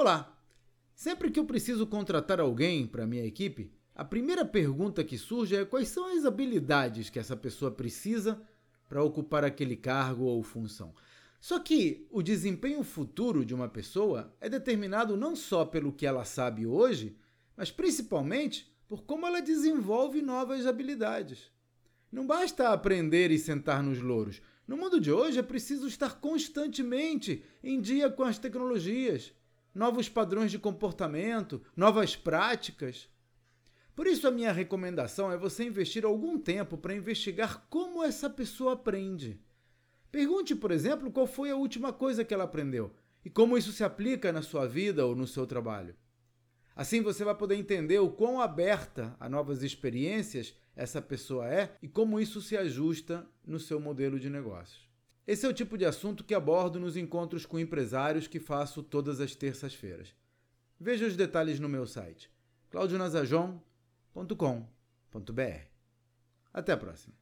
Olá! Sempre que eu preciso contratar alguém para minha equipe, a primeira pergunta que surge é quais são as habilidades que essa pessoa precisa para ocupar aquele cargo ou função. Só que o desempenho futuro de uma pessoa é determinado não só pelo que ela sabe hoje, mas principalmente por como ela desenvolve novas habilidades. Não basta aprender e sentar nos louros. No mundo de hoje é preciso estar constantemente em dia com as tecnologias, novos padrões de comportamento, novas práticas. Por isso, a minha recomendação é você investir algum tempo para investigar como essa pessoa aprende. Pergunte, por exemplo, qual foi a última coisa que ela aprendeu e como isso se aplica na sua vida ou no seu trabalho. Assim você vai poder entender o quão aberta a novas experiências essa pessoa é e como isso se ajusta no seu modelo de negócios. Esse é o tipo de assunto que abordo nos encontros com empresários que faço todas as terças-feiras. Veja os detalhes no meu site claudionazajon.com.br. Até a próxima!